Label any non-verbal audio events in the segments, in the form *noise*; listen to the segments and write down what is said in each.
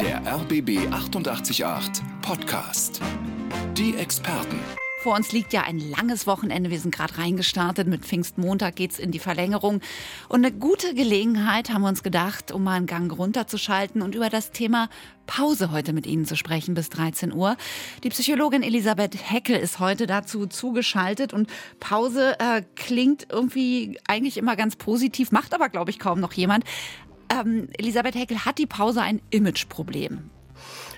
Der RBB 888 Podcast. Die Experten. Vor uns liegt ja ein langes Wochenende. Wir sind gerade reingestartet. Mit Pfingstmontag geht's in die Verlängerung. Und eine gute Gelegenheit haben wir uns gedacht, um mal einen Gang runterzuschalten und über das Thema Pause heute mit Ihnen zu sprechen bis 13 Uhr. Die Psychologin Elisabeth Heckel ist heute dazu zugeschaltet und Pause äh, klingt irgendwie eigentlich immer ganz positiv, macht aber, glaube ich, kaum noch jemand. Ähm, Elisabeth Heckel hat die Pause ein Imageproblem.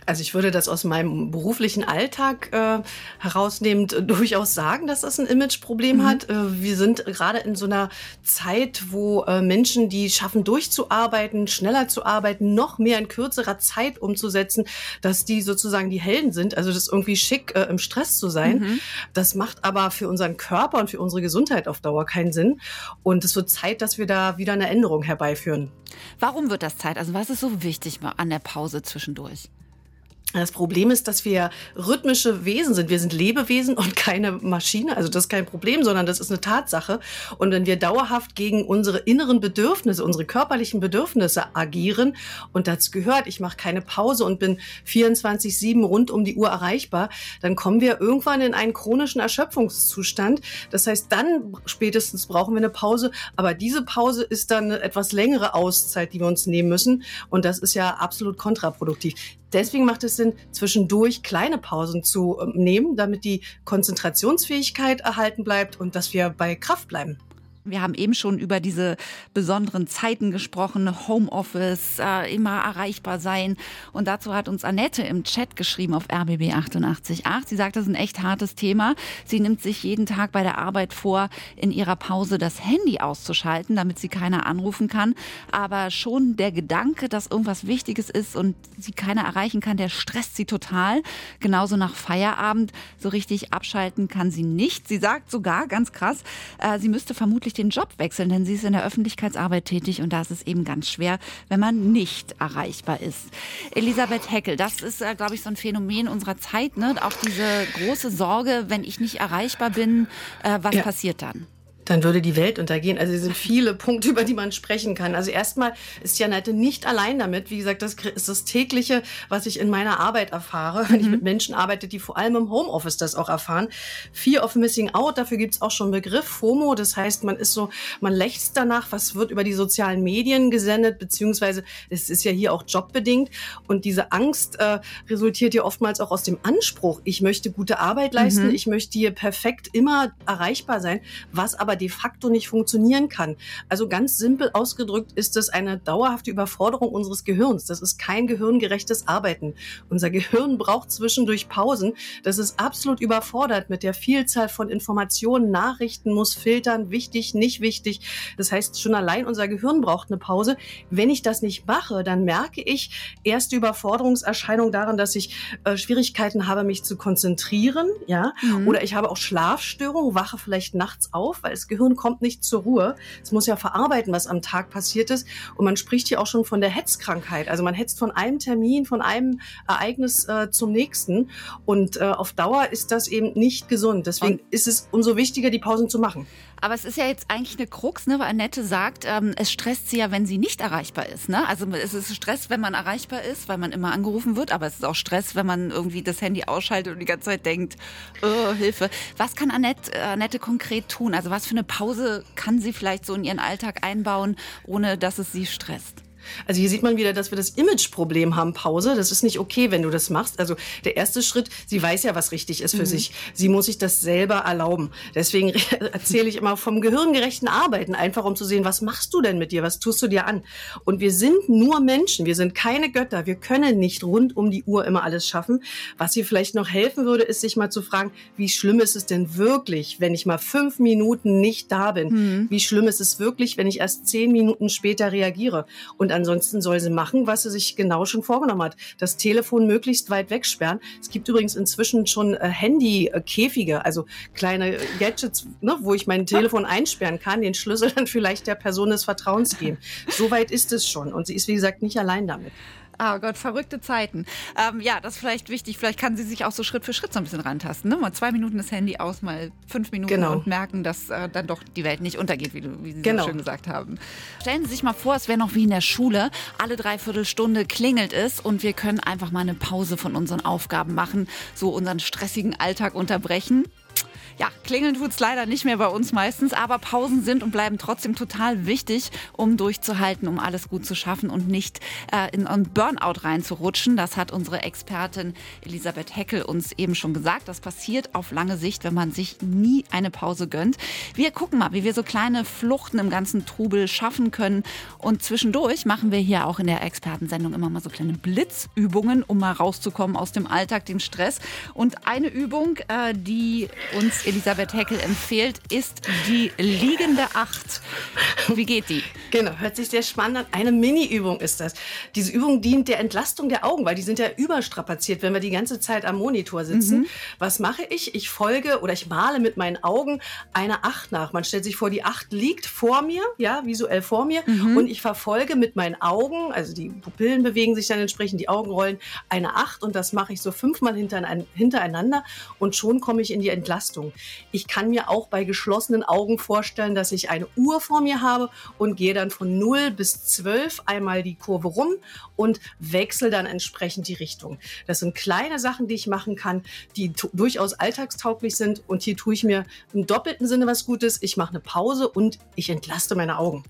Also ich würde das aus meinem beruflichen Alltag äh, herausnehmend durchaus sagen, dass das ein Imageproblem mhm. hat. Äh, wir sind gerade in so einer Zeit, wo äh, Menschen, die schaffen durchzuarbeiten, schneller zu arbeiten, noch mehr in kürzerer Zeit umzusetzen, dass die sozusagen die Helden sind. Also das ist irgendwie schick, äh, im Stress zu sein. Mhm. Das macht aber für unseren Körper und für unsere Gesundheit auf Dauer keinen Sinn. Und es wird Zeit, dass wir da wieder eine Änderung herbeiführen. Warum wird das Zeit? Also was ist so wichtig an der Pause zwischendurch? Das Problem ist, dass wir rhythmische Wesen sind. Wir sind Lebewesen und keine Maschine. Also das ist kein Problem, sondern das ist eine Tatsache. Und wenn wir dauerhaft gegen unsere inneren Bedürfnisse, unsere körperlichen Bedürfnisse agieren und dazu gehört, ich mache keine Pause und bin 24-7 rund um die Uhr erreichbar, dann kommen wir irgendwann in einen chronischen Erschöpfungszustand. Das heißt, dann spätestens brauchen wir eine Pause. Aber diese Pause ist dann eine etwas längere Auszeit, die wir uns nehmen müssen. Und das ist ja absolut kontraproduktiv. Deswegen macht es Sinn, zwischendurch kleine Pausen zu ähm, nehmen, damit die Konzentrationsfähigkeit erhalten bleibt und dass wir bei Kraft bleiben. Wir haben eben schon über diese besonderen Zeiten gesprochen, Homeoffice, äh, immer erreichbar sein. Und dazu hat uns Annette im Chat geschrieben auf RBB 888. Sie sagt, das ist ein echt hartes Thema. Sie nimmt sich jeden Tag bei der Arbeit vor, in ihrer Pause das Handy auszuschalten, damit sie keiner anrufen kann. Aber schon der Gedanke, dass irgendwas Wichtiges ist und sie keiner erreichen kann, der stresst sie total. Genauso nach Feierabend. So richtig abschalten kann sie nicht. Sie sagt sogar, ganz krass, äh, sie müsste vermutlich wirklich den Job wechseln, denn sie ist in der Öffentlichkeitsarbeit tätig und da ist es eben ganz schwer, wenn man nicht erreichbar ist. Elisabeth Heckel, das ist, äh, glaube ich, so ein Phänomen unserer Zeit, ne? Auch diese große Sorge, wenn ich nicht erreichbar bin, äh, was ja. passiert dann? Dann würde die Welt untergehen. Also es sind viele *laughs* Punkte, über die man sprechen kann. Also erstmal ist Janette nicht allein damit. Wie gesagt, das ist das tägliche, was ich in meiner Arbeit erfahre, wenn mhm. ich mit Menschen arbeite, die vor allem im Homeoffice das auch erfahren. Fear of Missing Out, dafür gibt es auch schon einen Begriff, FOMO. Das heißt, man ist so, man lächzt danach, was wird über die sozialen Medien gesendet, beziehungsweise es ist ja hier auch jobbedingt. Und diese Angst äh, resultiert ja oftmals auch aus dem Anspruch, ich möchte gute Arbeit leisten, mhm. ich möchte hier perfekt immer erreichbar sein, was aber aber de facto nicht funktionieren kann. Also ganz simpel ausgedrückt ist es eine dauerhafte Überforderung unseres Gehirns. Das ist kein gehirngerechtes Arbeiten. Unser Gehirn braucht zwischendurch Pausen. Das ist absolut überfordert mit der Vielzahl von Informationen, Nachrichten, muss filtern, wichtig, nicht wichtig. Das heißt, schon allein unser Gehirn braucht eine Pause. Wenn ich das nicht mache, dann merke ich erste Überforderungserscheinung daran, dass ich äh, Schwierigkeiten habe, mich zu konzentrieren, ja, mhm. oder ich habe auch Schlafstörungen, wache vielleicht nachts auf, weil es das Gehirn kommt nicht zur Ruhe. Es muss ja verarbeiten, was am Tag passiert ist. Und man spricht hier auch schon von der Hetzkrankheit. Also man hetzt von einem Termin, von einem Ereignis äh, zum nächsten. Und äh, auf Dauer ist das eben nicht gesund. Deswegen Und ist es umso wichtiger, die Pausen zu machen. Aber es ist ja jetzt eigentlich eine Krux, ne? weil Annette sagt, ähm, es stresst sie ja, wenn sie nicht erreichbar ist. Ne? Also es ist Stress, wenn man erreichbar ist, weil man immer angerufen wird, aber es ist auch Stress, wenn man irgendwie das Handy ausschaltet und die ganze Zeit denkt, oh, Hilfe. Was kann Annette, äh, Annette konkret tun? Also was für eine Pause kann sie vielleicht so in ihren Alltag einbauen, ohne dass es sie stresst? Also hier sieht man wieder, dass wir das Imageproblem haben, Pause. Das ist nicht okay, wenn du das machst. Also der erste Schritt, sie weiß ja, was richtig ist für mhm. sich. Sie muss sich das selber erlauben. Deswegen *laughs* erzähle ich immer vom gehirngerechten Arbeiten, einfach um zu sehen, was machst du denn mit dir, was tust du dir an? Und wir sind nur Menschen, wir sind keine Götter. Wir können nicht rund um die Uhr immer alles schaffen. Was hier vielleicht noch helfen würde, ist sich mal zu fragen, wie schlimm ist es denn wirklich, wenn ich mal fünf Minuten nicht da bin? Mhm. Wie schlimm ist es wirklich, wenn ich erst zehn Minuten später reagiere? Und ansonsten soll sie machen, was sie sich genau schon vorgenommen hat. Das Telefon möglichst weit wegsperren. Es gibt übrigens inzwischen schon äh, Handy-Käfige, also kleine Gadgets, ne, wo ich mein Telefon einsperren kann, den Schlüssel dann *laughs* vielleicht der Person des Vertrauens geben. So weit ist es schon. Und sie ist, wie gesagt, nicht allein damit. Oh Gott, verrückte Zeiten. Ähm, ja, das ist vielleicht wichtig. Vielleicht kann sie sich auch so Schritt für Schritt so ein bisschen rantasten. Ne? Mal zwei Minuten das Handy aus, mal fünf Minuten genau. und merken, dass äh, dann doch die Welt nicht untergeht, wie, du, wie Sie genau. so schön gesagt haben. Stellen Sie sich mal vor, es wäre noch wie in der Schule. Alle Dreiviertelstunde klingelt es und wir können einfach mal eine Pause von unseren Aufgaben machen, so unseren stressigen Alltag unterbrechen. Ja, klingeln tut es leider nicht mehr bei uns meistens, aber Pausen sind und bleiben trotzdem total wichtig, um durchzuhalten, um alles gut zu schaffen und nicht äh, in einen Burnout reinzurutschen. Das hat unsere Expertin Elisabeth Heckel uns eben schon gesagt. Das passiert auf lange Sicht, wenn man sich nie eine Pause gönnt. Wir gucken mal, wie wir so kleine Fluchten im ganzen Trubel schaffen können. Und zwischendurch machen wir hier auch in der Expertensendung immer mal so kleine Blitzübungen, um mal rauszukommen aus dem Alltag, dem Stress. Und eine Übung, äh, die uns Elisabeth Heckel empfiehlt, ist die liegende Acht. Wie geht die? Genau, hört sich sehr spannend an. Eine Mini-Übung ist das. Diese Übung dient der Entlastung der Augen, weil die sind ja überstrapaziert, wenn wir die ganze Zeit am Monitor sitzen. Mhm. Was mache ich? Ich folge oder ich male mit meinen Augen eine Acht nach. Man stellt sich vor, die Acht liegt vor mir, ja, visuell vor mir mhm. und ich verfolge mit meinen Augen, also die Pupillen bewegen sich dann entsprechend, die Augen rollen, eine Acht und das mache ich so fünfmal hintereinander und schon komme ich in die Entlastung. Ich kann mir auch bei geschlossenen Augen vorstellen, dass ich eine Uhr vor mir habe und gehe dann von 0 bis 12 einmal die Kurve rum und wechsle dann entsprechend die Richtung. Das sind kleine Sachen, die ich machen kann, die durchaus alltagstauglich sind und hier tue ich mir im doppelten Sinne was Gutes. Ich mache eine Pause und ich entlaste meine Augen.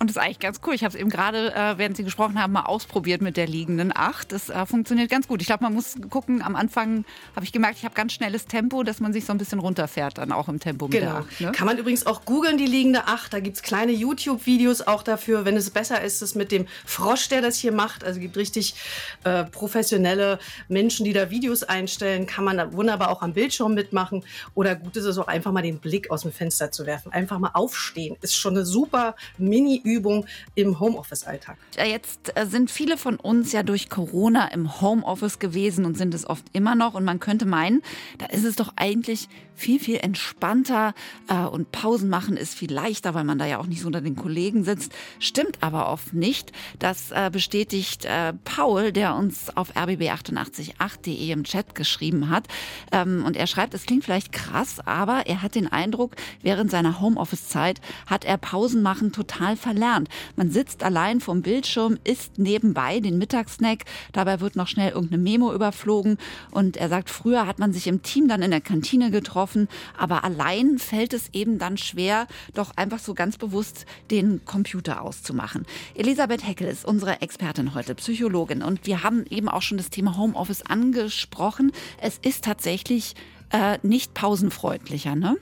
Und das ist eigentlich ganz cool. Ich habe es eben gerade, äh, während Sie gesprochen haben, mal ausprobiert mit der liegenden Acht. Das äh, funktioniert ganz gut. Ich glaube, man muss gucken, am Anfang habe ich gemerkt, ich habe ganz schnelles Tempo, dass man sich so ein bisschen runterfährt, dann auch im Tempo mit genau. der Acht. Ne? Kann man übrigens auch googeln, die liegende Acht. Da gibt es kleine YouTube-Videos auch dafür, wenn es besser ist, es mit dem Frosch, der das hier macht. Also es gibt richtig äh, professionelle Menschen, die da Videos einstellen. Kann man wunderbar auch am Bildschirm mitmachen. Oder gut ist es auch einfach mal den Blick aus dem Fenster zu werfen. Einfach mal aufstehen. Ist schon eine super Mini- Übung im Homeoffice-Alltag? Jetzt äh, sind viele von uns ja durch Corona im Homeoffice gewesen und sind es oft immer noch. Und man könnte meinen, da ist es doch eigentlich viel, viel entspannter äh, und Pausen machen ist viel leichter, weil man da ja auch nicht so unter den Kollegen sitzt. Stimmt aber oft nicht. Das äh, bestätigt Paul, der uns auf rbb888.de im Chat geschrieben hat. Ähm, und er schreibt, es klingt vielleicht krass, aber er hat den Eindruck, während seiner Homeoffice-Zeit hat er Pausen machen total verlernt. Man sitzt allein vorm Bildschirm, isst nebenbei den Mittagssnack, dabei wird noch schnell irgendeine Memo überflogen und er sagt, früher hat man sich im Team dann in der Kantine getroffen, getroffen. Aber allein fällt es eben dann schwer, doch einfach so ganz bewusst den Computer auszumachen. Elisabeth Heckel ist unsere Expertin heute, Psychologin. Und wir haben eben auch schon das Thema Homeoffice angesprochen. Es ist tatsächlich äh, nicht pausenfreundlicher, ne?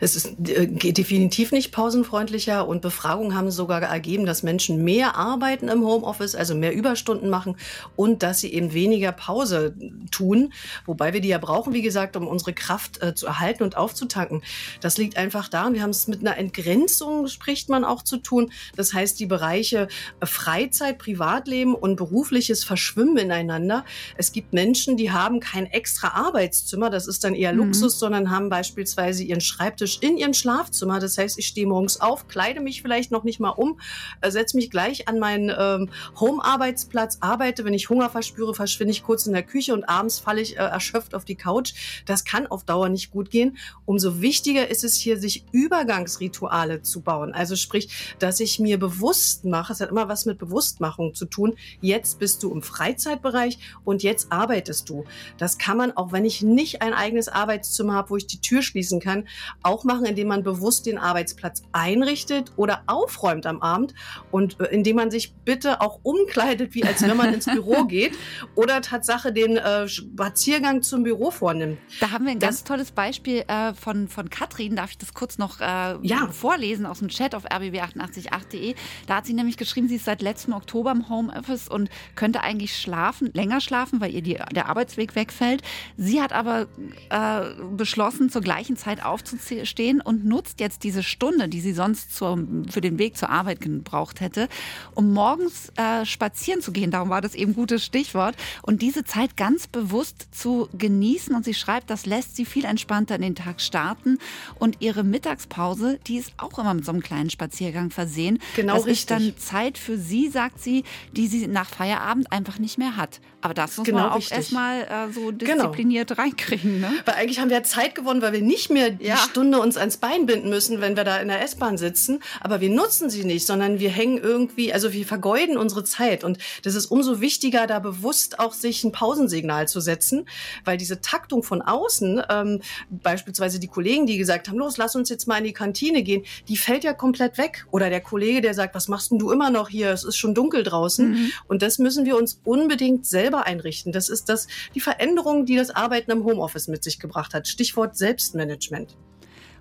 Es ist äh, definitiv nicht pausenfreundlicher und Befragungen haben sogar ergeben, dass Menschen mehr arbeiten im Homeoffice, also mehr Überstunden machen und dass sie eben weniger Pause tun, wobei wir die ja brauchen, wie gesagt, um unsere Kraft äh, zu erhalten und aufzutanken. Das liegt einfach daran, wir haben es mit einer Entgrenzung, spricht man auch zu tun. Das heißt, die Bereiche äh, Freizeit, Privatleben und berufliches verschwimmen ineinander. Es gibt Menschen, die haben kein extra Arbeitszimmer, das ist dann eher mhm. Luxus, sondern haben beispielsweise ihren Schreibtisch Schreibtisch in ihrem Schlafzimmer. Das heißt, ich stehe morgens auf, kleide mich vielleicht noch nicht mal um, äh, setze mich gleich an meinen ähm, Home-Arbeitsplatz, arbeite. Wenn ich Hunger verspüre, verschwinde ich kurz in der Küche und abends falle ich äh, erschöpft auf die Couch. Das kann auf Dauer nicht gut gehen. Umso wichtiger ist es hier, sich Übergangsrituale zu bauen. Also sprich, dass ich mir bewusst mache, es hat immer was mit Bewusstmachung zu tun. Jetzt bist du im Freizeitbereich und jetzt arbeitest du. Das kann man, auch wenn ich nicht ein eigenes Arbeitszimmer habe, wo ich die Tür schließen kann, auch machen, indem man bewusst den Arbeitsplatz einrichtet oder aufräumt am Abend und äh, indem man sich bitte auch umkleidet, wie als wenn man ins Büro *laughs* geht oder Tatsache den äh, Spaziergang zum Büro vornimmt. Da haben wir ein das, ganz tolles Beispiel äh, von, von Katrin. Darf ich das kurz noch äh, ja. vorlesen aus dem Chat auf rbb888.de? Da hat sie nämlich geschrieben, sie ist seit letztem Oktober im Homeoffice und könnte eigentlich schlafen, länger schlafen, weil ihr die, der Arbeitsweg wegfällt. Sie hat aber äh, beschlossen, zur gleichen Zeit aufzustehen stehen und nutzt jetzt diese Stunde, die sie sonst zur, für den Weg zur Arbeit gebraucht hätte, um morgens äh, spazieren zu gehen. Darum war das eben gutes Stichwort. Und diese Zeit ganz bewusst zu genießen. Und sie schreibt, das lässt sie viel entspannter in den Tag starten. Und ihre Mittagspause, die ist auch immer mit so einem kleinen Spaziergang versehen. Genau das richtig. ist dann Zeit für sie, sagt sie, die sie nach Feierabend einfach nicht mehr hat. Aber das muss Genau man auch erstmal äh, so Genau. diszipliniert *laughs* reinkriegen. Ne? Weil eigentlich haben wir Zeit gewonnen, weil wir nicht mehr die Ja. Stunde uns ans Bein binden müssen, wenn wir da in der S-Bahn sitzen. Aber wir nutzen sie nicht, sondern wir hängen irgendwie, also wir vergeuden unsere Zeit. Und das ist umso wichtiger, da bewusst auch sich ein Pausensignal zu setzen, weil diese Taktung von außen, ähm, beispielsweise die Kollegen, die gesagt haben, los, lass uns jetzt mal in die Kantine gehen, die fällt ja komplett weg. Oder der Kollege, der sagt, was machst denn du immer noch hier? Es ist schon dunkel draußen. Und das müssen wir uns unbedingt selber einrichten. Das ist das, die Veränderung, die das Arbeiten im Homeoffice mit sich gebracht hat. Stichwort Selbstmanagement.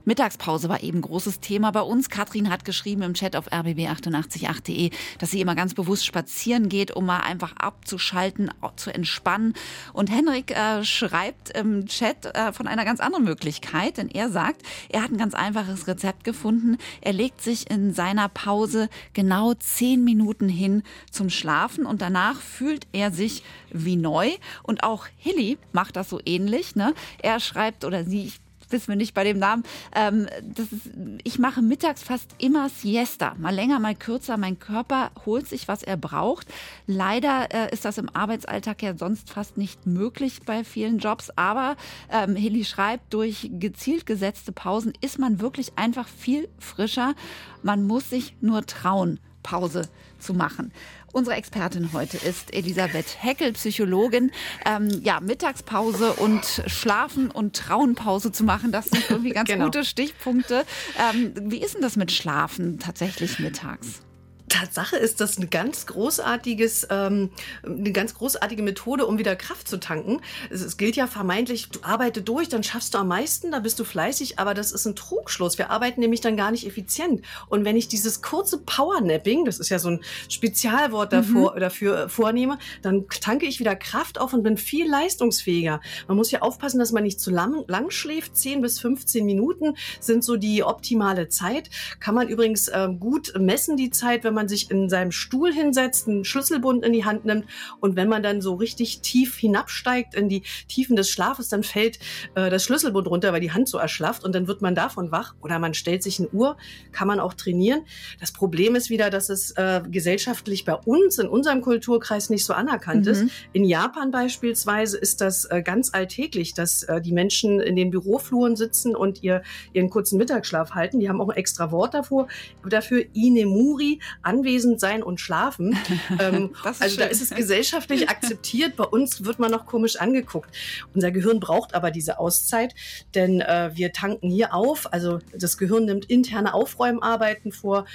Mittagspause war eben großes Thema bei uns. Katrin hat geschrieben im Chat auf rbb888.de, dass sie immer ganz bewusst spazieren geht, um mal einfach abzuschalten, zu entspannen. Und Henrik äh, schreibt im Chat äh, von einer ganz anderen Möglichkeit, denn er sagt, er hat ein ganz einfaches Rezept gefunden. Er legt sich in seiner Pause genau zehn Minuten hin zum Schlafen und danach fühlt er sich wie neu. Und auch Hilly macht das so ähnlich. Ne? Er schreibt oder sie, ich wissen wir nicht bei dem Namen. Ähm, ist, ich mache mittags fast immer Siesta. Mal länger, mal kürzer. Mein Körper holt sich, was er braucht. Leider äh, ist das im Arbeitsalltag ja sonst fast nicht möglich bei vielen Jobs. Aber ähm, Hilly schreibt, durch gezielt gesetzte Pausen ist man wirklich einfach viel frischer. Man muss sich nur trauen, Pause zu machen. Unsere Expertin heute ist Elisabeth Heckel, Psychologin. Ähm, ja, Mittagspause und Schlafen und Trauenpause zu machen, das sind irgendwie ganz Genau. gute Stichpunkte. Ähm, wie ist denn das mit Schlafen tatsächlich mittags? Tatsache ist das eine ganz großartiges, ähm, eine ganz großartige Methode, um wieder Kraft zu tanken. Es, es gilt ja vermeintlich, du arbeite durch, dann schaffst du am meisten, da bist du fleißig, aber das ist ein Trugschluss. Wir arbeiten nämlich dann gar nicht effizient. Und wenn ich dieses kurze Powernapping, das ist ja so ein Spezialwort davor, dafür äh, vornehme, dann tanke ich wieder Kraft auf und bin viel leistungsfähiger. Man muss ja aufpassen, dass man nicht zu lang, lang schläft. 10 bis 15 Minuten sind so die optimale Zeit. Kann man übrigens ähm, gut messen, die Zeit, wenn man sich in seinem Stuhl hinsetzt, einen Schlüsselbund in die Hand nimmt und wenn man dann so richtig tief hinabsteigt in die Tiefen des Schlafes, dann fällt äh, das Schlüsselbund runter, weil die Hand so erschlafft und dann wird man davon wach oder man stellt sich eine Uhr, kann man auch trainieren. Das Problem ist wieder, dass es äh, gesellschaftlich bei uns in unserem Kulturkreis nicht so anerkannt Mhm. ist. In Japan beispielsweise ist das äh, ganz alltäglich, dass äh, die Menschen in den Bürofluren sitzen und ihr, ihren kurzen Mittagsschlaf halten. Die haben auch ein extra Wort davor, dafür Inemuri, anwesend sein und schlafen. *laughs* Ähm, also da schön. ist es gesellschaftlich *laughs* akzeptiert. Bei uns wird man noch komisch angeguckt. Unser Gehirn braucht aber diese Auszeit, denn äh, wir tanken hier auf. Also das Gehirn nimmt interne Aufräumarbeiten vor.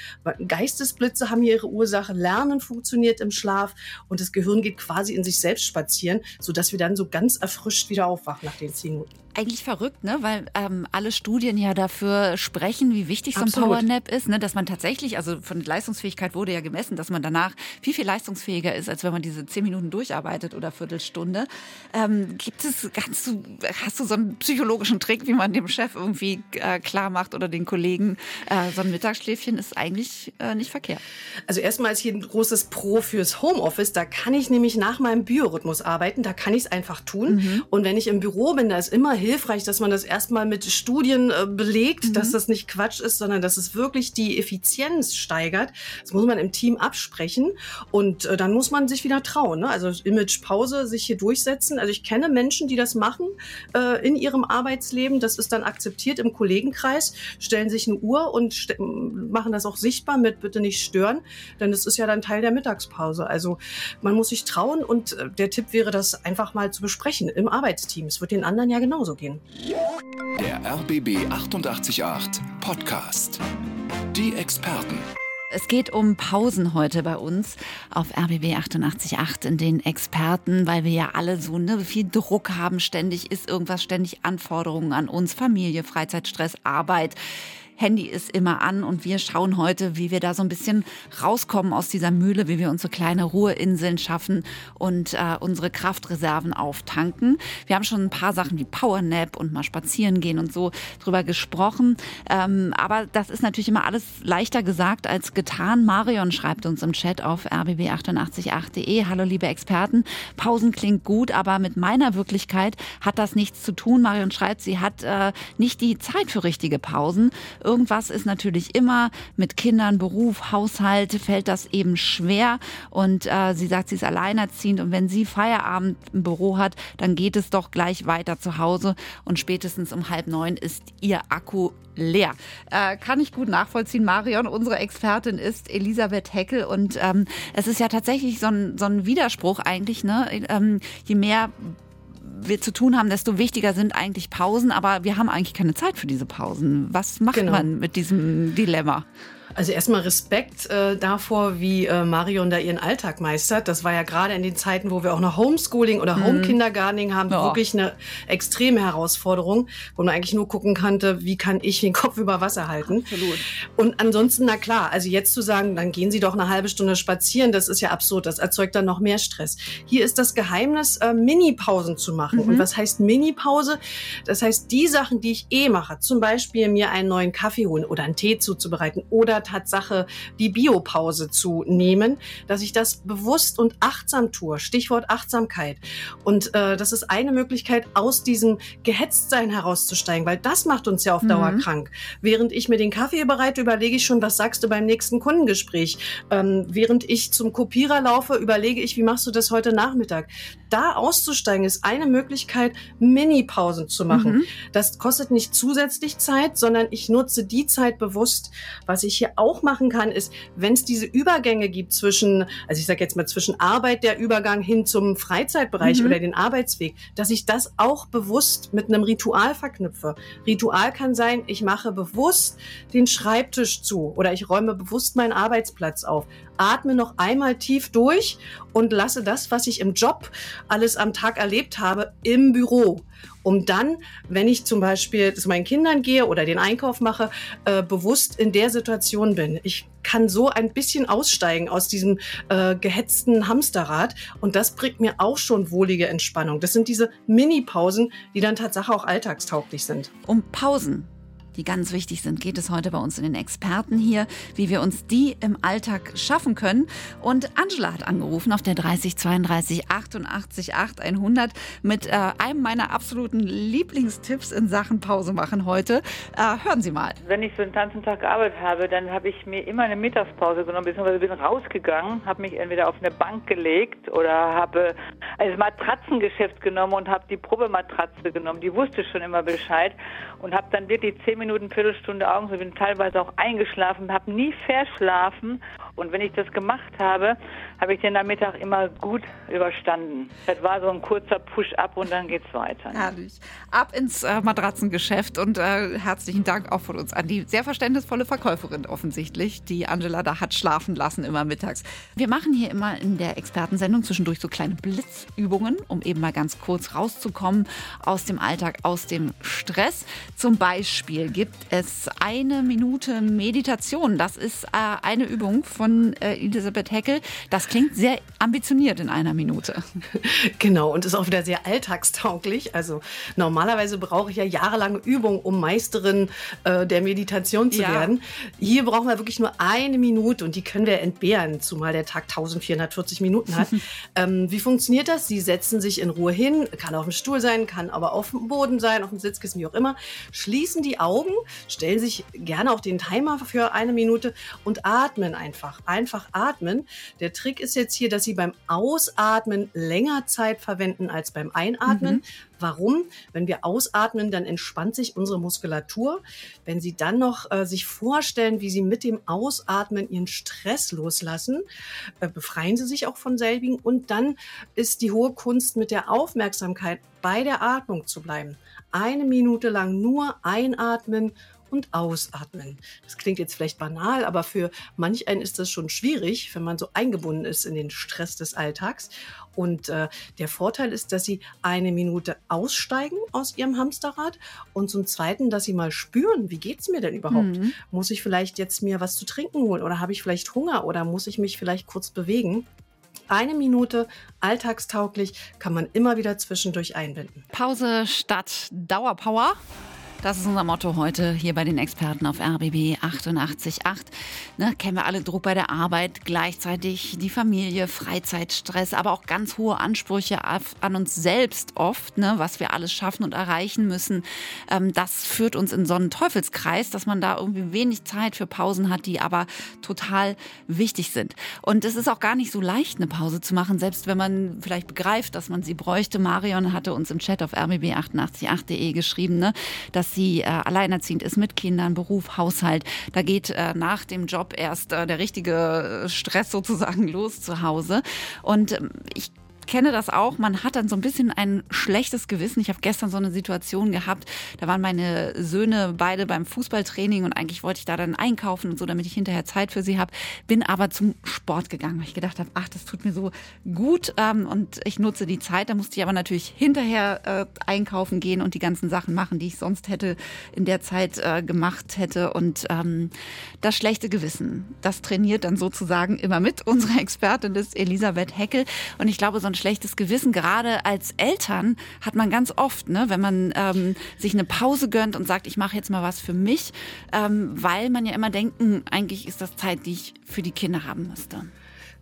Geistesblitze haben hier ihre Ursache. Lernen funktioniert im Schlaf und das Gehirn geht quasi in sich selbst spazieren, sodass wir dann so ganz erfrischt wieder aufwachen nach den zehn Minuten. Eigentlich verrückt, ne? weil ähm, alle Studien ja dafür sprechen, wie wichtig so ein. Powernap ist, ne? dass man tatsächlich, also von Leistungsfähigkeit wurde ja gemessen, dass man danach viel, viel leistungsfähiger ist, als wenn man diese zehn Minuten durcharbeitet oder Viertelstunde. Ähm, gibt es, kannst du, hast du so einen psychologischen Trick, wie man dem Chef irgendwie äh, klar macht oder den Kollegen, äh, so ein Mittagsschläfchen ist eigentlich äh, nicht verkehrt. Also erstmal ist hier ein großes Pro fürs Homeoffice. Da kann ich nämlich nach meinem Biorhythmus arbeiten. Da kann ich es einfach tun. Und wenn ich im Büro bin, da ist immer hilfreich, dass man das erstmal mit Studien äh, belegt, dass das nicht Quatsch ist, sondern dass es wirklich die Effizienz steigert. Das muss man im Team absprechen. Und äh, dann muss man sich wieder trauen. Ne? Also Image Pause, sich hier durchsetzen. Also ich kenne Menschen, die das machen äh, in ihrem Arbeitsleben. Das ist dann akzeptiert im Kollegenkreis, stellen sich eine Uhr und machen das auch sichtbar mit bitte nicht stören, denn das ist ja dann Teil der Mittagspause. Also man muss sich trauen und äh, der Tipp wäre, das einfach mal zu besprechen im Arbeitsteam. Es wird den anderen ja genauso gehen. Der RBB 888 Podcast. Die Experten. Es geht um Pausen heute bei uns auf RBB 88.8 in den Experten, weil wir ja alle so ne, viel Druck haben. Ständig ist irgendwas, ständig Anforderungen an uns, Familie, Freizeitstress, Arbeit. Handy ist immer an und wir schauen heute, wie wir da so ein bisschen rauskommen aus dieser Mühle, wie wir uns so kleine Ruheinseln schaffen und äh, unsere Kraftreserven auftanken. Wir haben schon ein paar Sachen wie Powernap und mal spazieren gehen und so drüber gesprochen. Ähm, aber das ist natürlich immer alles leichter gesagt als getan. Marion schreibt uns im Chat auf rbb888.de. Hallo liebe Experten. Pausen klingt gut, aber mit meiner Wirklichkeit hat das nichts zu tun. Marion schreibt, sie hat äh, nicht die Zeit für richtige Pausen. Irgendwas ist natürlich immer mit Kindern, Beruf, Haushalt fällt das eben schwer. Und äh, sie sagt, sie ist alleinerziehend und wenn sie Feierabend im Büro hat, dann geht es doch gleich weiter zu Hause und spätestens um halb neun ist ihr Akku leer. Äh, kann ich gut nachvollziehen. Marion, unsere Expertin ist Elisabeth Heckel und ähm, es ist ja tatsächlich so ein, so ein Widerspruch eigentlich. Ne? Ähm, je mehr wir zu tun haben, desto wichtiger sind eigentlich Pausen, aber wir haben eigentlich keine Zeit für diese Pausen. Was macht genau. man mit diesem Dilemma? Also erstmal Respekt äh, davor, wie äh, Marion da ihren Alltag meistert. Das war ja gerade in den Zeiten, wo wir auch noch Homeschooling oder mhm. Home-Kindergartening haben, ja. wirklich eine extreme Herausforderung, wo man eigentlich nur gucken konnte, wie kann ich den *laughs* Kopf über Wasser halten. Absolut. Und ansonsten, na klar, also jetzt zu sagen, dann gehen Sie doch eine halbe Stunde spazieren, das ist ja absurd. Das erzeugt dann noch mehr Stress. Hier ist das Geheimnis, äh, Mini-Pausen zu machen. Mhm. Und was heißt Mini-Pause? Das heißt, die Sachen, die ich eh mache, zum Beispiel mir einen neuen Kaffee holen oder einen Tee zuzubereiten oder Tatsache die Biopause zu nehmen, dass ich das bewusst und achtsam tue. Stichwort Achtsamkeit. Und äh, das ist eine Möglichkeit, aus diesem Gehetztsein herauszusteigen, weil das macht uns ja auf Dauer mhm. krank. Während ich mir den Kaffee bereite, überlege ich schon, was sagst du beim nächsten Kundengespräch. Ähm, während ich zum Kopierer laufe, überlege ich, wie machst du das heute Nachmittag. Da auszusteigen ist eine Möglichkeit, Mini-Pausen zu machen. Mhm. Das kostet nicht zusätzlich Zeit, sondern ich nutze die Zeit bewusst. Was ich hier auch machen kann, ist, wenn es diese Übergänge gibt zwischen, also ich sage jetzt mal zwischen Arbeit, der Übergang hin zum Freizeitbereich mhm. oder den Arbeitsweg, dass ich das auch bewusst mit einem Ritual verknüpfe. Ritual kann sein, ich mache bewusst den Schreibtisch zu oder ich räume bewusst meinen Arbeitsplatz auf atme noch einmal tief durch und lasse das, was ich im Job alles am Tag erlebt habe, im Büro. Um dann, wenn ich zum Beispiel zu meinen Kindern gehe oder den Einkauf mache, äh, bewusst in der Situation bin. Ich kann so ein bisschen aussteigen aus diesem äh, gehetzten Hamsterrad und das bringt mir auch schon wohlige Entspannung. Das sind diese Mini-Pausen, die dann tatsächlich auch alltagstauglich sind. Um Pausen die ganz wichtig sind, geht es heute bei uns in den Experten hier, wie wir uns die im Alltag schaffen können. Und Angela hat angerufen auf der 30 32 88 8 100 mit äh, einem meiner absoluten Lieblingstipps in Sachen Pause machen heute. Äh, hören Sie mal. Wenn ich so einen ganzen Tag gearbeitet habe, dann habe ich mir immer eine Mittagspause genommen, beziehungsweise bin rausgegangen, habe mich entweder auf eine Bank gelegt oder habe ein Matratzengeschäft genommen und habe die Probematratze genommen. Die wusste schon immer Bescheid und habe dann wirklich zehn Minuten, Viertelstunde Augen, so bin teilweise auch eingeschlafen, habe nie verschlafen. Und wenn ich das gemacht habe, habe ich den Nachmittag immer gut überstanden. Das war so ein kurzer Push-up und dann geht's weiter. Herrlich. Ab ins äh, Matratzengeschäft und äh, herzlichen Dank auch von uns an die sehr verständnisvolle Verkäuferin offensichtlich, die Angela da hat schlafen lassen immer mittags. Wir machen hier immer in der Expertensendung zwischendurch so kleine Blitzübungen, um eben mal ganz kurz rauszukommen aus dem Alltag, aus dem Stress. Zum Beispiel gibt es eine Minute Meditation. Das ist äh, eine Übung von äh, Elisabeth Heckel. Das klingt sehr ambitioniert in einer Minute. *laughs* Genau, und ist auch wieder sehr alltagstauglich. Also normalerweise brauche ich ja jahrelange Übung, um Meisterin äh, der Meditation zu ja. werden. Hier brauchen wir wirklich nur eine Minute und die können wir entbehren, zumal der Tag 1440 Minuten hat. *laughs* ähm, wie funktioniert das? Sie setzen sich in Ruhe hin, kann auf dem Stuhl sein, kann aber auf dem Boden sein, auf dem Sitzkissen, wie auch immer schließen die Augen, stellen sich gerne auch den Timer für eine Minute und atmen einfach. Einfach atmen. Der Trick ist jetzt hier, dass Sie beim Ausatmen länger Zeit verwenden als beim Einatmen. Mhm. Warum? Wenn wir ausatmen, dann entspannt sich unsere Muskulatur. Wenn Sie dann noch äh, sich vorstellen, wie Sie mit dem Ausatmen Ihren Stress loslassen, äh, befreien Sie sich auch von selbigen. Und dann ist die hohe Kunst, mit der Aufmerksamkeit bei der Atmung zu bleiben eine Minute lang nur einatmen und ausatmen. Das klingt jetzt vielleicht banal, aber für manch einen ist das schon schwierig, wenn man so eingebunden ist in den Stress des Alltags. Und äh, der Vorteil ist, dass Sie eine Minute aussteigen aus Ihrem Hamsterrad und zum Zweiten, dass Sie mal spüren, wie geht's mir denn überhaupt? Mhm. Muss ich vielleicht jetzt mir was zu trinken holen oder habe ich vielleicht Hunger oder muss ich mich vielleicht kurz bewegen? Eine Minute alltagstauglich kann man immer wieder zwischendurch einbinden. Pause statt Dauerpower. Das ist unser Motto heute hier bei den Experten auf RBB 88.8. Ne, kennen wir alle Druck bei der Arbeit, gleichzeitig die Familie, Freizeitstress, aber auch ganz hohe Ansprüche an uns selbst oft, ne, was wir alles schaffen und erreichen müssen. Ähm, das führt uns in so einen Teufelskreis, dass man da irgendwie wenig Zeit für Pausen hat, die aber total wichtig sind. Und es ist auch gar nicht so leicht, eine Pause zu machen, selbst wenn man vielleicht begreift, dass man sie bräuchte. Marion hatte uns im Chat auf rbb888.de geschrieben, ne, dass sie äh, alleinerziehend ist mit Kindern, Beruf, Haushalt. Da geht äh, nach dem Job erst äh, der richtige äh, Stress sozusagen los zu Hause. Und ähm, ich kenne das auch. Man hat dann so ein bisschen ein schlechtes Gewissen. Ich habe gestern so eine Situation gehabt. Da waren meine Söhne beide beim Fußballtraining und eigentlich wollte ich da dann einkaufen und so, damit ich hinterher Zeit für sie habe. Bin aber zum Sport gegangen, weil ich gedacht habe, ach, das tut mir so gut ähm, und ich nutze die Zeit. Da musste ich aber natürlich hinterher äh, einkaufen gehen und die ganzen Sachen machen, die ich sonst hätte in der Zeit äh, gemacht hätte. Und ähm, das schlechte Gewissen, das trainiert dann sozusagen immer mit. *laughs* Unsere Expertin ist Elisabeth Heckel und ich glaube, so ein ein schlechtes Gewissen. Gerade als Eltern hat man ganz oft, ne, wenn man ähm, sich eine Pause gönnt und sagt, ich mache jetzt mal was für mich, ähm, weil man ja immer denken, eigentlich ist das Zeit, die ich für die Kinder haben müsste.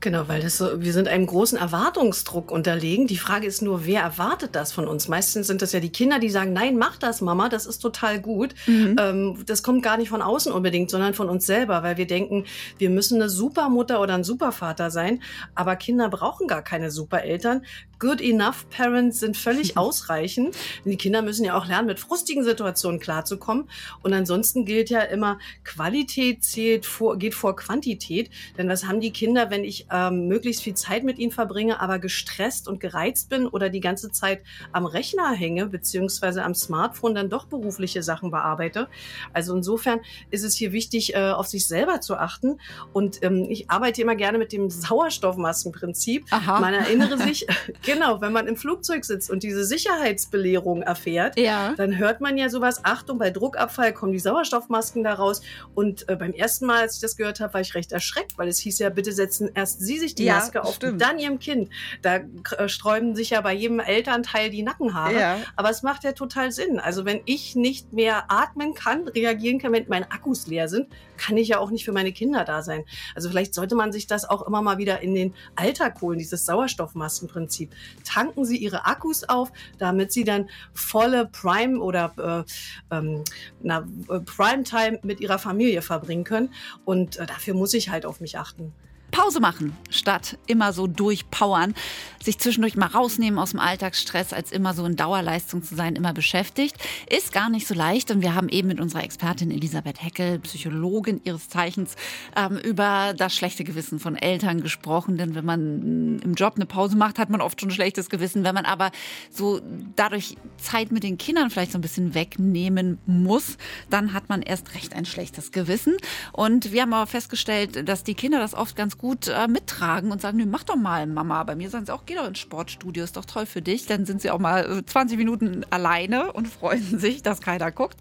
Genau, weil das so, wir sind einem großen Erwartungsdruck unterlegen. Die Frage ist nur, wer erwartet das von uns? Meistens sind das ja die Kinder, die sagen, nein, mach das, Mama, das ist total gut. Mhm. Ähm, das kommt gar nicht von außen unbedingt, sondern von uns selber, weil wir denken, wir müssen eine Supermutter oder ein Supervater sein. Aber Kinder brauchen gar keine Supereltern. Good enough Parents sind völlig *laughs* ausreichend. Die Kinder müssen ja auch lernen, mit frustigen Situationen klarzukommen. Und ansonsten gilt ja immer, Qualität zählt vor, geht vor Quantität. Denn was haben die Kinder, wenn ich ähm, möglichst viel Zeit mit ihnen verbringe, aber gestresst und gereizt bin oder die ganze Zeit am Rechner hänge, beziehungsweise am Smartphone dann doch berufliche Sachen bearbeite. Also insofern ist es hier wichtig, äh, auf sich selber zu achten. Und ähm, ich arbeite immer gerne mit dem Sauerstoffmaskenprinzip. Aha. Man erinnere *laughs* sich, genau, wenn man im Flugzeug sitzt und diese Sicherheitsbelehrung erfährt, ja. dann hört man ja sowas, Achtung, bei Druckabfall kommen die Sauerstoffmasken da raus. Und äh, beim ersten Mal, als ich das gehört habe, war ich recht erschreckt, weil es hieß ja, bitte setzen erst sie sich die ja, Maske auf stimmt. und dann ihrem Kind. Da äh, sträuben sich ja bei jedem Elternteil die Nackenhaare. Ja. Aber es macht ja total Sinn. Also wenn ich nicht mehr atmen kann, reagieren kann, wenn meine Akkus leer sind, kann ich ja auch nicht für meine Kinder da sein. Also vielleicht sollte man sich das auch immer mal wieder in den Alltag holen, dieses Sauerstoffmaskenprinzip. Tanken Sie Ihre Akkus auf, damit Sie dann volle Prime oder äh, ähm, na, äh, Prime-Time mit Ihrer Familie verbringen können. Und äh, dafür muss ich halt auf mich achten. Pause machen, statt immer so durchpowern, sich zwischendurch mal rausnehmen aus dem Alltagsstress, als immer so in Dauerleistung zu sein, immer beschäftigt, ist gar nicht so leicht. Und wir haben eben mit unserer Expertin Elisabeth Heckel, Psychologin ihres Zeichens, ähm, über das schlechte Gewissen von Eltern gesprochen. Denn wenn man im Job eine Pause macht, hat man oft schon ein schlechtes Gewissen. Wenn man aber so dadurch Zeit mit den Kindern vielleicht so ein bisschen wegnehmen muss, dann hat man erst recht ein schlechtes Gewissen. Und wir haben aber festgestellt, dass die Kinder das oft ganz gut äh, mittragen und sagen, nee, mach doch mal, Mama. Bei mir sagen sie auch, geh doch ins Sportstudio, ist doch toll für dich. Dann sind sie auch mal 20 äh, Minuten alleine und *laughs* freuen sich, dass keiner guckt.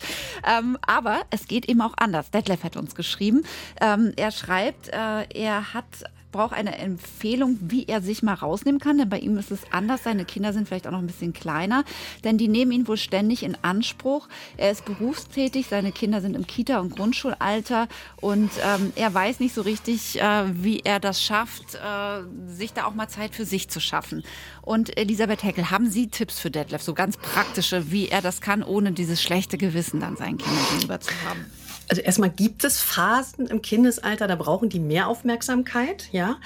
Ähm, aber es geht eben auch anders. Detlef hat uns geschrieben. Ähm, er schreibt, äh, er hat braucht eine Empfehlung, wie er sich mal rausnehmen kann, denn bei ihm ist es anders. Seine Kinder sind vielleicht auch noch ein bisschen kleiner, denn die nehmen ihn wohl ständig in Anspruch. Er ist berufstätig, seine Kinder sind im Kita- und Grundschulalter und ähm, er weiß nicht so richtig, äh, wie er das schafft, äh, sich da auch mal Zeit für sich zu schaffen. Und Elisabeth Heckel, haben Sie Tipps für Detlef, so ganz praktische, wie er das kann, ohne dieses schlechte Gewissen dann seinen Kindern gegenüber zu haben? Also erstmal gibt es Phasen im Kindesalter, da brauchen die mehr Aufmerksamkeit, ja.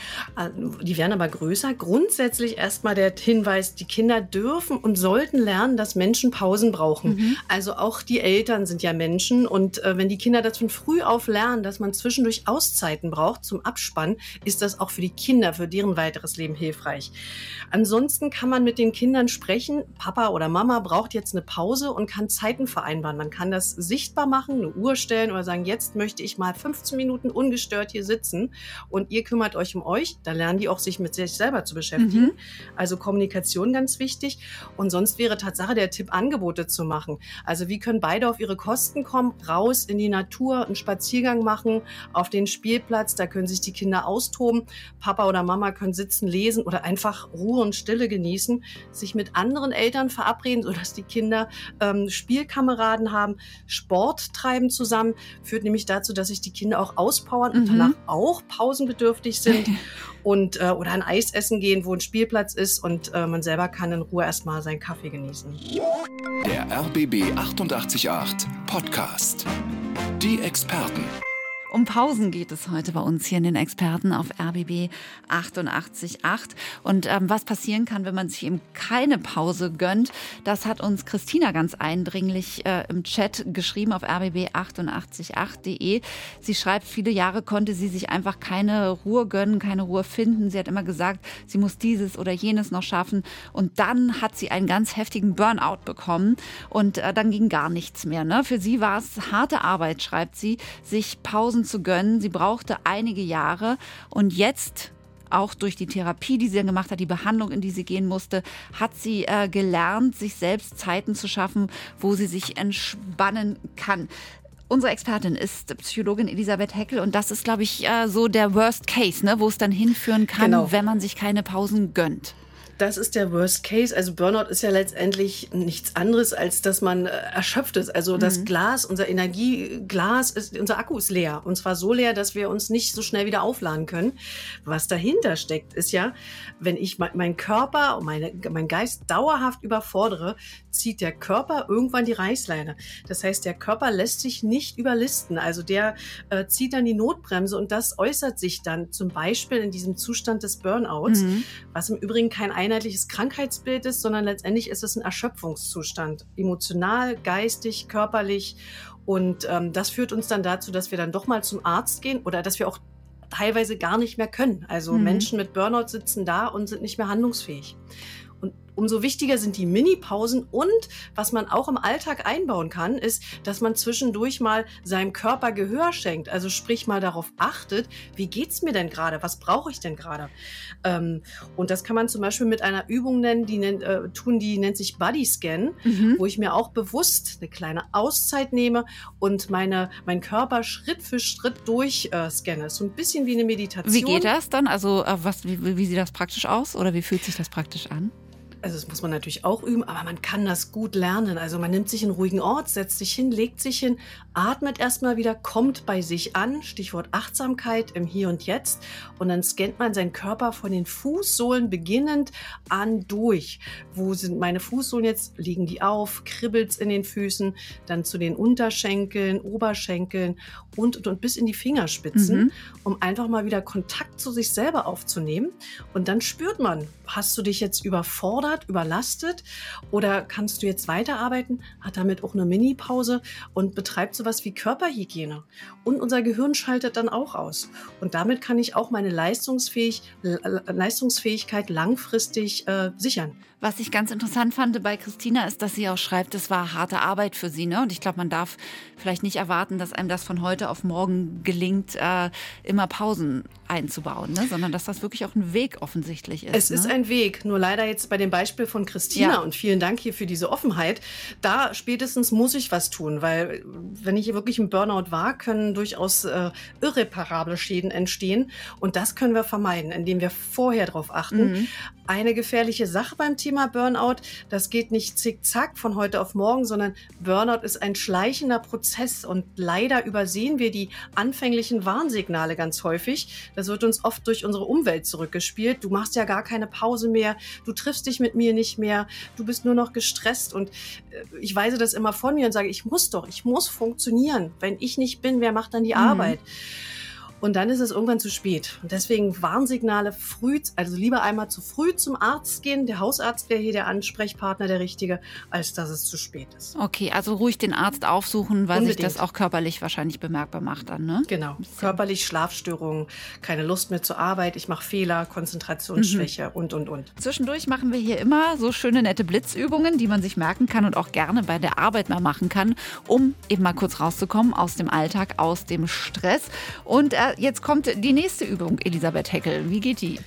Die werden aber größer. Grundsätzlich erstmal der Hinweis, die Kinder dürfen und sollten lernen, dass Menschen Pausen brauchen. Mhm. Also auch die Eltern sind ja Menschen und äh, wenn die Kinder das von früh auf lernen, dass man zwischendurch Auszeiten braucht zum Abspannen, ist das auch für die Kinder, für deren weiteres Leben hilfreich. Ansonsten kann man mit den Kindern sprechen, Papa oder Mama braucht jetzt eine Pause und kann Zeiten vereinbaren. Man kann das sichtbar machen, eine Uhr stellen oder sagen, jetzt möchte ich mal 15 Minuten ungestört hier sitzen und ihr kümmert euch um euch. Da lernen die auch sich mit sich selber zu beschäftigen. Mhm. Also Kommunikation ganz wichtig. Und sonst wäre Tatsache der Tipp, Angebote zu machen. Also wie können beide auf ihre Kosten kommen, raus in die Natur, einen Spaziergang machen, auf den Spielplatz, da können sich die Kinder austoben. Papa oder Mama können sitzen, lesen oder einfach Ruhe und Stille genießen, sich mit anderen Eltern verabreden, sodass die Kinder ähm, Spielkameraden haben, Sport treiben zusammen führt nämlich dazu, dass sich die Kinder auch auspowern mhm. und danach auch pausenbedürftig sind *laughs* und äh, oder ein Eis essen gehen, wo ein Spielplatz ist und äh, man selber kann in Ruhe erstmal seinen Kaffee genießen. Der RBB 888 Podcast. Die Experten. Um Pausen geht es heute bei uns hier in den Experten auf RBB 88.8. Und ähm, was passieren kann, wenn man sich eben keine Pause gönnt, das hat uns Christina ganz eindringlich äh, im Chat geschrieben auf rbb888.de. Sie schreibt, viele Jahre konnte sie sich einfach keine Ruhe gönnen, keine Ruhe finden. Sie hat immer gesagt, sie muss dieses oder jenes noch schaffen. Und dann hat sie einen ganz heftigen Burnout bekommen und äh, dann ging gar nichts mehr. Ne? Für sie war es harte Arbeit, schreibt sie, sich Pausen zu gönnen. Sie brauchte einige Jahre und jetzt auch durch die Therapie, die sie dann gemacht hat, die Behandlung, in die sie gehen musste, hat sie äh, gelernt, sich selbst Zeiten zu schaffen, wo sie sich entspannen kann. Unsere Expertin ist Psychologin Elisabeth Heckel und das ist, glaube ich, äh, so der Worst Case, ne, wo es dann hinführen kann, genau. wenn man sich keine Pausen gönnt das ist der Worst Case. Also Burnout ist ja letztendlich nichts anderes, als dass man äh, erschöpft ist. Also das mhm. Glas, unser Energieglas, ist, unser Akku ist leer. Und zwar so leer, dass wir uns nicht so schnell wieder aufladen können. Was dahinter steckt, ist ja, wenn ich meinen Körper und meine, mein Geist dauerhaft überfordere, zieht der Körper irgendwann die Reißleine. Das heißt, der Körper lässt sich nicht überlisten. Also der äh, zieht dann die Notbremse und das äußert sich dann zum Beispiel in diesem Zustand des Burnouts, mhm. was im Übrigen kein einheitliches Krankheitsbild ist, sondern letztendlich ist es ein Erschöpfungszustand. Emotional, geistig, körperlich. Und ähm, das führt uns dann dazu, dass wir dann doch mal zum Arzt gehen oder dass wir auch teilweise gar nicht mehr können. Also mhm. Menschen mit Burnout sitzen da und sind nicht mehr handlungsfähig. Umso wichtiger sind die Mini-Pausen und was man auch im Alltag einbauen kann, ist, dass man zwischendurch mal seinem Körper Gehör schenkt. Also sprich mal darauf achtet, wie geht's mir denn gerade? Was brauche ich denn gerade? Ähm, und das kann man zum Beispiel mit einer Übung nennen, die nennt, äh, tun, die nennt sich Body Scan, mhm. wo ich mir auch bewusst eine kleine Auszeit nehme und meine, meinen Körper Schritt für Schritt durchscanne. Äh, so ein bisschen wie eine Meditation. Wie geht das dann? Also äh, was, wie, wie sieht das praktisch aus oder wie fühlt sich das praktisch an? Also das muss man natürlich auch üben, aber man kann das gut lernen. Also man nimmt sich einen ruhigen Ort, setzt sich hin, legt sich hin, atmet erstmal wieder, kommt bei sich an, Stichwort Achtsamkeit im Hier und Jetzt. Und dann scannt man seinen Körper von den Fußsohlen beginnend an durch. Wo sind meine Fußsohlen jetzt? Liegen die auf? Kribbelt's in den Füßen? Dann zu den Unterschenkeln, Oberschenkeln und, und, und bis in die Fingerspitzen, mhm. um einfach mal wieder Kontakt zu sich selber aufzunehmen. Und dann spürt man, hast du dich jetzt überfordert? Überfordert, überlastet oder kannst du jetzt weiterarbeiten, hat damit auch eine Mini-Pause und betreibt sowas wie Körperhygiene. Und unser Gehirn schaltet dann auch aus. Und damit kann ich auch meine Leistungsfähig, Leistungsfähigkeit langfristig äh, sichern. Was ich ganz interessant fand bei Christina ist, dass sie auch schreibt, es war harte Arbeit für sie. Ne? Und ich glaube, man darf vielleicht nicht erwarten, dass einem das von heute auf morgen gelingt, äh, immer Pausen einzubauen, ne? sondern dass das wirklich auch ein Weg offensichtlich ist. Es ne? ist ein Weg. Nur leider jetzt bei dem Beispiel von Christina ja. und vielen Dank hier für diese Offenheit. Da spätestens muss ich was tun, weil wenn ich hier wirklich im Burnout war, können durchaus äh, irreparable Schäden entstehen. Und das können wir vermeiden, indem wir vorher darauf achten. Mhm eine gefährliche Sache beim Thema Burnout. Das geht nicht zickzack von heute auf morgen, sondern Burnout ist ein schleichender Prozess und leider übersehen wir die anfänglichen Warnsignale ganz häufig. Das wird uns oft durch unsere Umwelt zurückgespielt. Du machst ja gar keine Pause mehr, du triffst dich mit mir nicht mehr, du bist nur noch gestresst und äh, ich weise das immer von mir und sage, ich muss doch, ich muss funktionieren. Wenn ich nicht bin, wer macht dann die mhm. Arbeit? Und dann ist es irgendwann zu spät. Und deswegen Warnsignale früh, also lieber einmal zu früh zum Arzt gehen. Der Hausarzt wäre hier der Ansprechpartner, der richtige, als dass es zu spät ist. Okay, also ruhig den Arzt aufsuchen, weil Unbedingt. sich das auch körperlich wahrscheinlich bemerkbar macht dann, ne? Genau. Körperlich Schlafstörungen, keine Lust mehr zur Arbeit, ich mache Fehler, Konzentrationsschwäche mhm. und, und, und. Zwischendurch machen wir hier immer so schöne, nette Blitzübungen, die man sich merken kann und auch gerne bei der Arbeit mal machen kann, um eben mal kurz rauszukommen aus dem Alltag, aus dem Stress. Und äh, jetzt kommt die nächste Übung, Elisabeth Heckel. Wie geht die?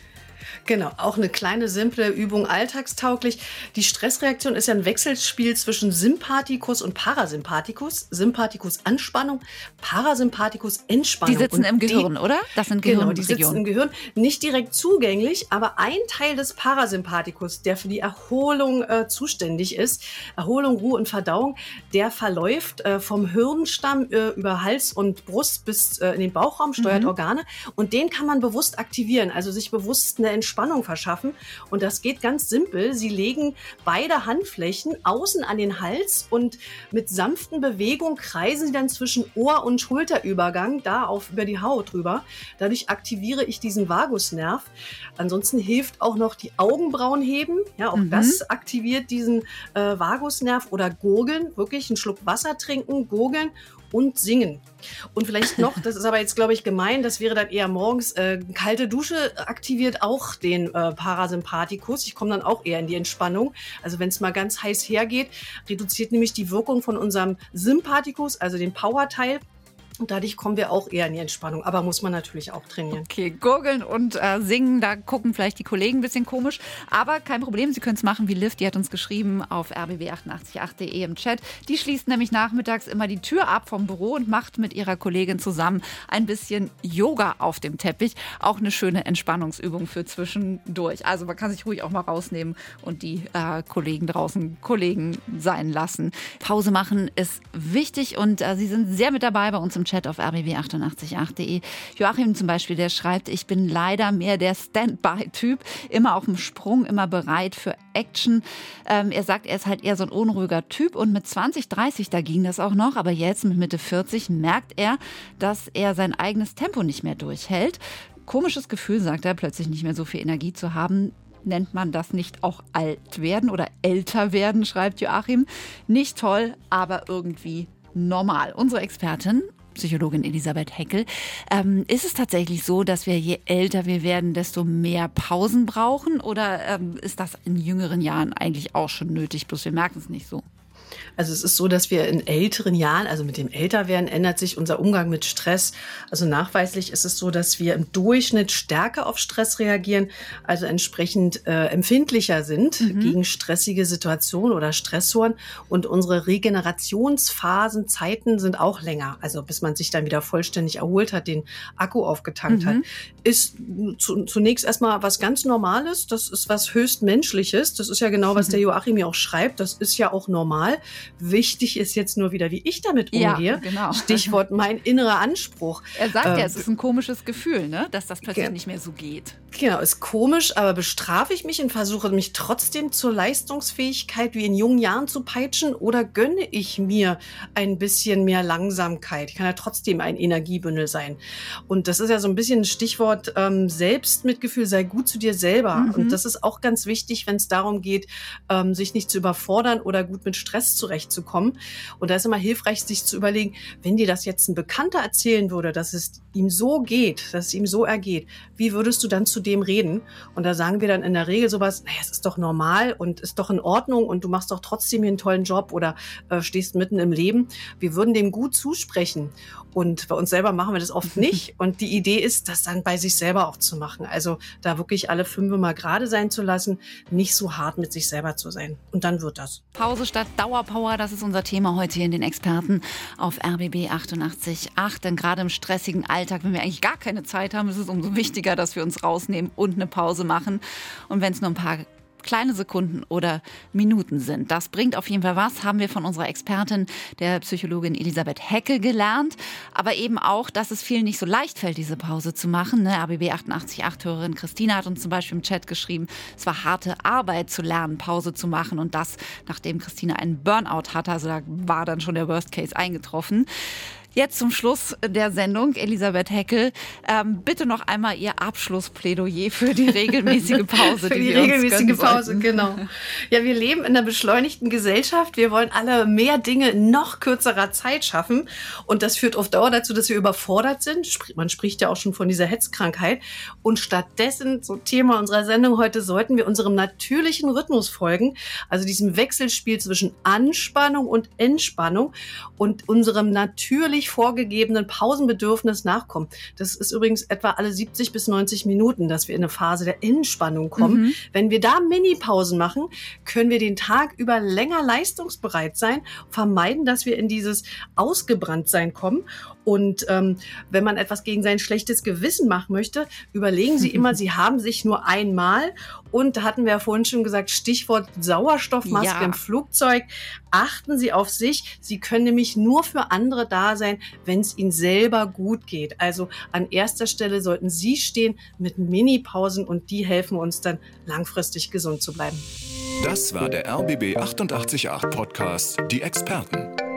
Genau, auch eine kleine, simple Übung, alltagstauglich. Die Stressreaktion ist ja ein Wechselspiel zwischen Sympathikus und Parasympathikus. Sympathikus Anspannung, Parasympathikus Entspannung. Die sitzen und im Gehirn, die, oder? Das sind Gehirnregionen. Genau, die sitzen im Gehirn. Nicht direkt zugänglich, aber ein Teil des Parasympathikus, der für die Erholung äh, zuständig ist, Erholung, Ruhe und Verdauung, der verläuft äh, vom Hirnstamm äh, über Hals und Brust bis äh, in den Bauchraum, steuert mhm. Organe. Und den kann man bewusst aktivieren, also sich bewusst eine Entspannung Entspannung verschaffen. Und das geht ganz simpel. Sie legen beide Handflächen außen an den Hals und mit sanften Bewegungen kreisen sie dann zwischen Ohr- und Schulterübergang da auf über die Haut drüber. Dadurch aktiviere ich diesen Vagusnerv. Ansonsten hilft auch noch die Augenbrauen heben. Ja, auch mhm. das aktiviert diesen äh, Vagusnerv oder gurgeln. Wirklich einen Schluck Wasser trinken, gurgeln und singen. Und vielleicht noch, das ist aber jetzt, glaube ich, gemein, das wäre dann eher morgens, äh, kalte Dusche aktiviert auch den äh, Parasympathikus. Ich komme dann auch eher in die Entspannung. Also wenn es mal ganz heiß hergeht, reduziert nämlich die Wirkung von unserem Sympathikus, also den Power-Teil. Und dadurch kommen wir auch eher in die Entspannung. Aber muss man natürlich auch trainieren. Okay, gurgeln und äh, singen, da gucken vielleicht die Kollegen ein bisschen komisch. Aber kein Problem, Sie können es machen wie Liv. Die hat uns geschrieben auf rbb888.de im Chat. Die schließt nämlich nachmittags immer die Tür ab vom Büro und macht mit ihrer Kollegin zusammen ein bisschen Yoga auf dem Teppich. Auch eine schöne Entspannungsübung für zwischendurch. Also man kann sich ruhig auch mal rausnehmen und die äh, Kollegen draußen Kollegen sein lassen. Pause machen ist wichtig und äh, Sie sind sehr mit dabei bei uns im Chat auf rbb888.de. Joachim zum Beispiel, der schreibt, ich bin leider mehr der Standby-Typ, immer auf dem Sprung, immer bereit für Action. Ähm, er sagt, er ist halt eher so ein unruhiger Typ und mit 20, 30, da ging das auch noch, aber jetzt mit Mitte 40 merkt er, dass er sein eigenes Tempo nicht mehr durchhält. Komisches Gefühl, sagt er, plötzlich nicht mehr so viel Energie zu haben nennt man das nicht auch alt werden oder älter werden, schreibt Joachim. Nicht toll, aber irgendwie normal. Unsere Expertin Psychologin Elisabeth Heckel. Ähm, ist es tatsächlich so, dass wir je älter wir werden, desto mehr Pausen brauchen? Oder ähm, ist das in jüngeren Jahren eigentlich auch schon nötig, bloß wir merken es nicht so? Also es ist so, dass wir in älteren Jahren, also mit dem Älterwerden, ändert sich unser Umgang mit Stress. Also nachweislich ist es so, dass wir im Durchschnitt stärker auf Stress reagieren, also entsprechend äh, empfindlicher sind mhm. gegen stressige Situationen oder Stressoren. Und unsere Regenerationsphasen, Zeiten sind auch länger. Also bis man sich dann wieder vollständig erholt hat, den Akku aufgetankt mhm. hat. Ist zu, zunächst erstmal was ganz Normales. Das ist was höchst Menschliches. Das ist ja genau, was *laughs* der Joachim mir auch schreibt. Das ist ja auch normal. Wichtig ist jetzt nur wieder, wie ich damit umgehe. Ja, genau. Stichwort mein innerer Anspruch. Er sagt ähm, ja, es ist ein komisches Gefühl, ne? dass das plötzlich nicht mehr so geht. Genau, ist komisch, aber bestrafe ich mich und versuche mich trotzdem zur Leistungsfähigkeit wie in jungen Jahren zu peitschen oder gönne ich mir ein bisschen mehr Langsamkeit? Ich kann ja trotzdem ein Energiebündel sein. Und das ist ja so ein bisschen ein Stichwort ähm, Selbstmitgefühl, sei gut zu dir selber. Mhm. Und das ist auch ganz wichtig, wenn es darum geht, ähm, sich nicht zu überfordern oder gut mit Stress zurechtzukommen. Und da ist immer hilfreich, sich zu überlegen, wenn dir das jetzt ein Bekannter erzählen würde, dass es ihm so geht, dass es ihm so ergeht, wie würdest du dann zu dem reden? Und da sagen wir dann in der Regel sowas, naja, es ist doch normal und ist doch in Ordnung und du machst doch trotzdem hier einen tollen Job oder äh, stehst mitten im Leben. Wir würden dem gut zusprechen Und bei uns selber machen wir das oft *laughs* nicht. Und die Idee ist, das dann bei sich selber auch zu machen. Also da wirklich alle fünf mal gerade sein zu lassen, nicht so hart mit sich selber zu sein. Und dann wird das. Pause statt Dauerpower, das ist unser Thema heute hier in den Experten auf RBB 88.8. Denn gerade im stressigen Alltag, wenn wir eigentlich gar keine Zeit haben, ist es umso wichtiger, dass wir uns rausnehmen und eine Pause machen. Und wenn es nur ein paar kleine Sekunden oder Minuten sind. Das bringt auf jeden Fall was, haben wir von unserer Expertin, der Psychologin Elisabeth Hecke, gelernt. Aber eben auch, dass es vielen nicht so leicht fällt, diese Pause zu machen. Ne? ABB 88-8-Hörerin Christina hat uns zum Beispiel im Chat geschrieben, es war harte Arbeit zu lernen, Pause zu machen. Und das, nachdem Christina einen Burnout hatte. Also da war dann schon der Worst Case eingetroffen. Jetzt zum Schluss der Sendung, Elisabeth Heckel, ähm, bitte noch einmal Ihr Abschlussplädoyer für die regelmäßige *laughs* Pause. für die, die regelmäßige Pause, sollten. genau. Ja, wir leben in einer beschleunigten Gesellschaft. Wir wollen alle mehr Dinge in noch kürzerer Zeit schaffen. Und das führt auf Dauer dazu, dass wir überfordert sind. Man spricht ja auch schon von dieser Hetzkrankheit. Und stattdessen, so Thema unserer Sendung heute, sollten wir unserem natürlichen Rhythmus folgen. Also diesem Wechselspiel zwischen Anspannung und Entspannung und unserem natürlichen natürlich vorgegebenen Pausenbedürfnis nachkommen. Das ist übrigens etwa alle 70 bis 90 Minuten, dass wir in eine Phase der Entspannung kommen. Mhm. Wenn wir da Mini-Pausen machen, können wir den Tag über länger leistungsbereit sein, vermeiden, dass wir in dieses Ausgebranntsein kommen. Und ähm, wenn man etwas gegen sein schlechtes Gewissen machen möchte, überlegen Sie immer, Sie *laughs* haben sich nur einmal. Und da hatten wir ja vorhin schon gesagt, Stichwort Sauerstoffmaske ja. im Flugzeug. Achten Sie auf sich. Sie können nämlich nur für andere da sein, wenn es Ihnen selber gut geht. Also an erster Stelle sollten Sie stehen mit Mini-Pausen und die helfen uns dann langfristig gesund zu bleiben. Das war der RBB 888 Podcast, die Experten.